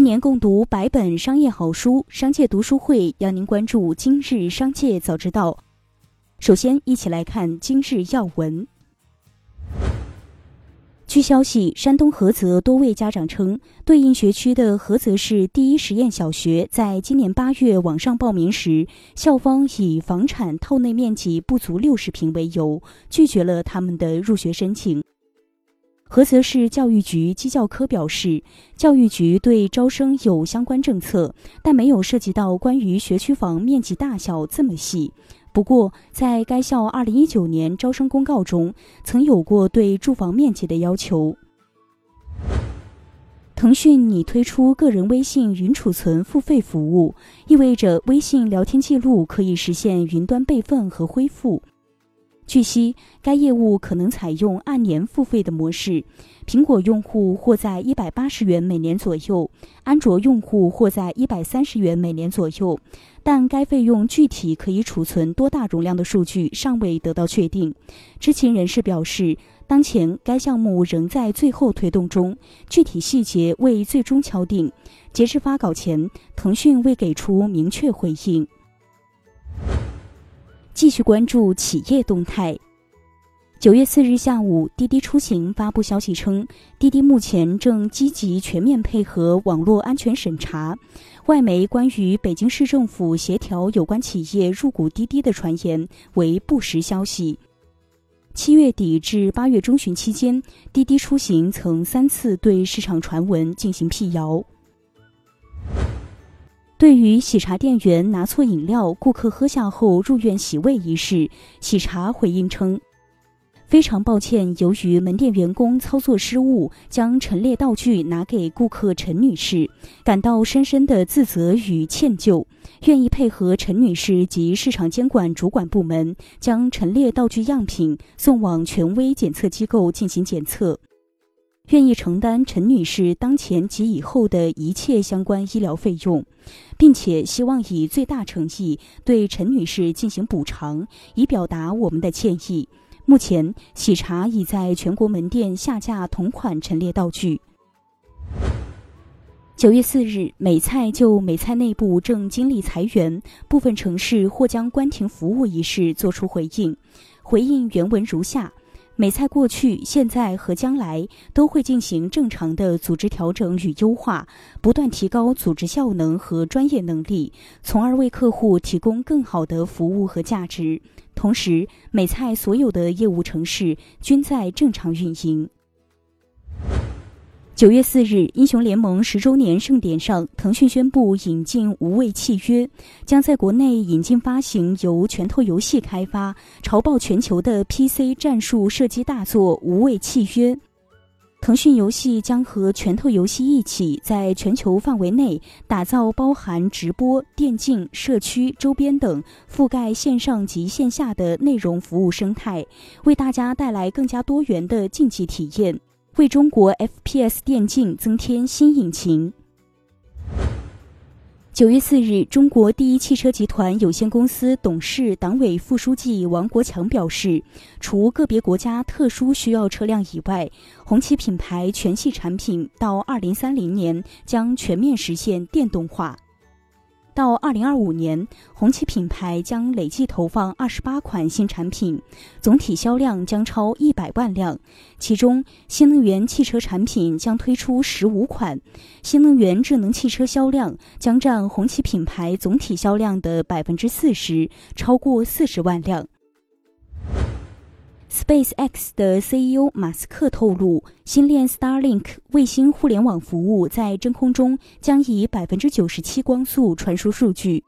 一年共读百本商业好书，商界读书会邀您关注今日商界早知道。首先，一起来看今日要闻。据消息，山东菏泽多位家长称，对应学区的菏泽市第一实验小学在今年八月网上报名时，校方以房产套内面积不足六十平为由，拒绝了他们的入学申请。菏泽市教育局基教科表示，教育局对招生有相关政策，但没有涉及到关于学区房面积大小这么细。不过，在该校2019年招生公告中，曾有过对住房面积的要求。腾讯拟推出个人微信云储存付费服务，意味着微信聊天记录可以实现云端备份和恢复。据悉，该业务可能采用按年付费的模式，苹果用户或在一百八十元每年左右，安卓用户或在一百三十元每年左右。但该费用具体可以储存多大容量的数据尚未得到确定。知情人士表示，当前该项目仍在最后推动中，具体细节未最终敲定。截至发稿前，腾讯未给出明确回应。继续关注企业动态。九月四日下午，滴滴出行发布消息称，滴滴目前正积极全面配合网络安全审查。外媒关于北京市政府协调有关企业入股滴滴的传言为不实消息。七月底至八月中旬期间，滴滴出行曾三次对市场传闻进行辟谣。对于喜茶店员拿错饮料，顾客喝下后入院洗胃一事，喜茶回应称：“非常抱歉，由于门店员工操作失误，将陈列道具拿给顾客陈女士，感到深深的自责与歉疚，愿意配合陈女士及市场监管主管部门，将陈列道具样品送往权威检测机构进行检测。”愿意承担陈女士当前及以后的一切相关医疗费用，并且希望以最大诚意对陈女士进行补偿，以表达我们的歉意。目前，喜茶已在全国门店下架同款陈列道具。九月四日，美菜就美菜内部正经历裁员，部分城市或将关停服务一事作出回应。回应原文如下。美菜过去、现在和将来都会进行正常的组织调整与优化，不断提高组织效能和专业能力，从而为客户提供更好的服务和价值。同时，美菜所有的业务城市均在正常运营。九月四日，英雄联盟十周年盛典上，腾讯宣布引进无畏契约，将在国内引进发行由拳头游戏开发、潮爆全球的 PC 战术射击大作《无畏契约》。腾讯游戏将和拳头游戏一起，在全球范围内打造包含直播、电竞、社区、周边等覆盖线上及线下的内容服务生态，为大家带来更加多元的竞技体验。为中国 FPS 电竞增添新引擎。九月四日，中国第一汽车集团有限公司董事、党委副书记王国强表示，除个别国家特殊需要车辆以外，红旗品牌全系产品到二零三零年将全面实现电动化。到二零二五年，红旗品牌将累计投放二十八款新产品，总体销量将超一百万辆。其中，新能源汽车产品将推出十五款，新能源智能汽车销量将占红旗品牌总体销量的百分之四十，超过四十万辆。SpaceX 的 CEO 马斯克透露，星链 Starlink 卫星互联网服务在真空中将以百分之九十七光速传输数据。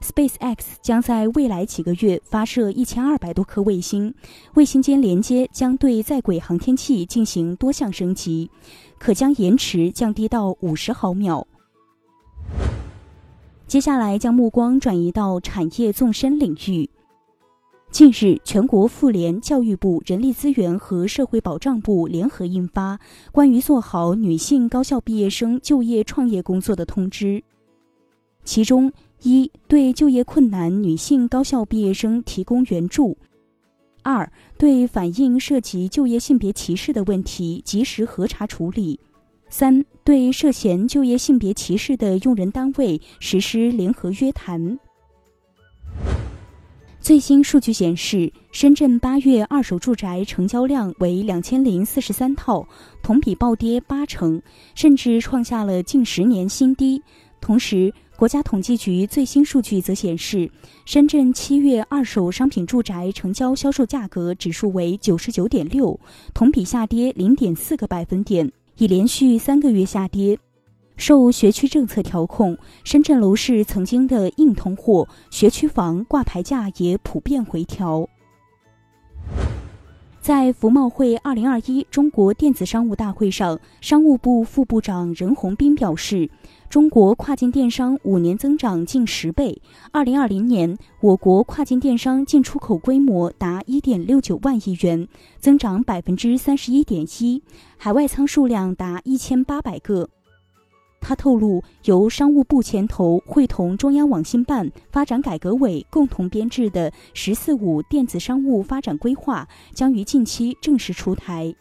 SpaceX 将在未来几个月发射一千二百多颗卫星，卫星间连接将对在轨航天器进行多项升级，可将延迟降低到五十毫秒。接下来将目光转移到产业纵深领域。近日，全国妇联、教育部、人力资源和社会保障部联合印发《关于做好女性高校毕业生就业创业工作的通知》，其中一对就业困难女性高校毕业生提供援助；二对反映涉及就业性别歧视的问题及时核查处理；三、对涉嫌就业性别歧视的用人单位实施联合约谈。最新数据显示，深圳八月二手住宅成交量为两千零四十三套，同比暴跌八成，甚至创下了近十年新低。同时，国家统计局最新数据则显示，深圳七月二手商品住宅成交销售价格指数为九十九点六，同比下跌零点四个百分点，已连续三个月下跌。受学区政策调控，深圳楼市曾经的硬通货、学区房挂牌价也普遍回调。在服贸会二零二一中国电子商务大会上，商务部副部长任宏斌表示，中国跨境电商五年增长近十倍。二零二零年，我国跨境电商进出口规模达一点六九万亿元，增长百分之三十一点一，海外仓数量达一千八百个。他透露，由商务部牵头，会同中央网信办、发展改革委共同编制的“十四五”电子商务发展规划将于近期正式出台。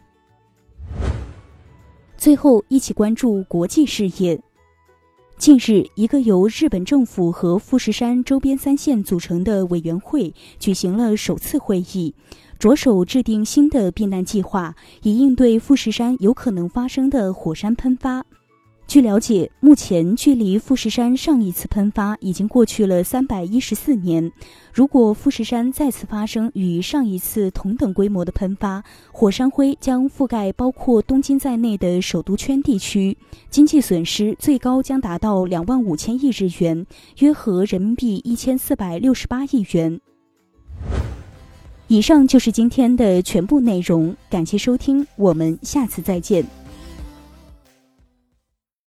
最后，一起关注国际事业。近日，一个由日本政府和富士山周边三县组成的委员会举行了首次会议，着手制定新的避难计划，以应对富士山有可能发生的火山喷发。据了解，目前距离富士山上一次喷发已经过去了三百一十四年。如果富士山再次发生与上一次同等规模的喷发，火山灰将覆盖包括东京在内的首都圈地区，经济损失最高将达到两万五千亿日元，约合人民币一千四百六十八亿元。以上就是今天的全部内容，感谢收听，我们下次再见。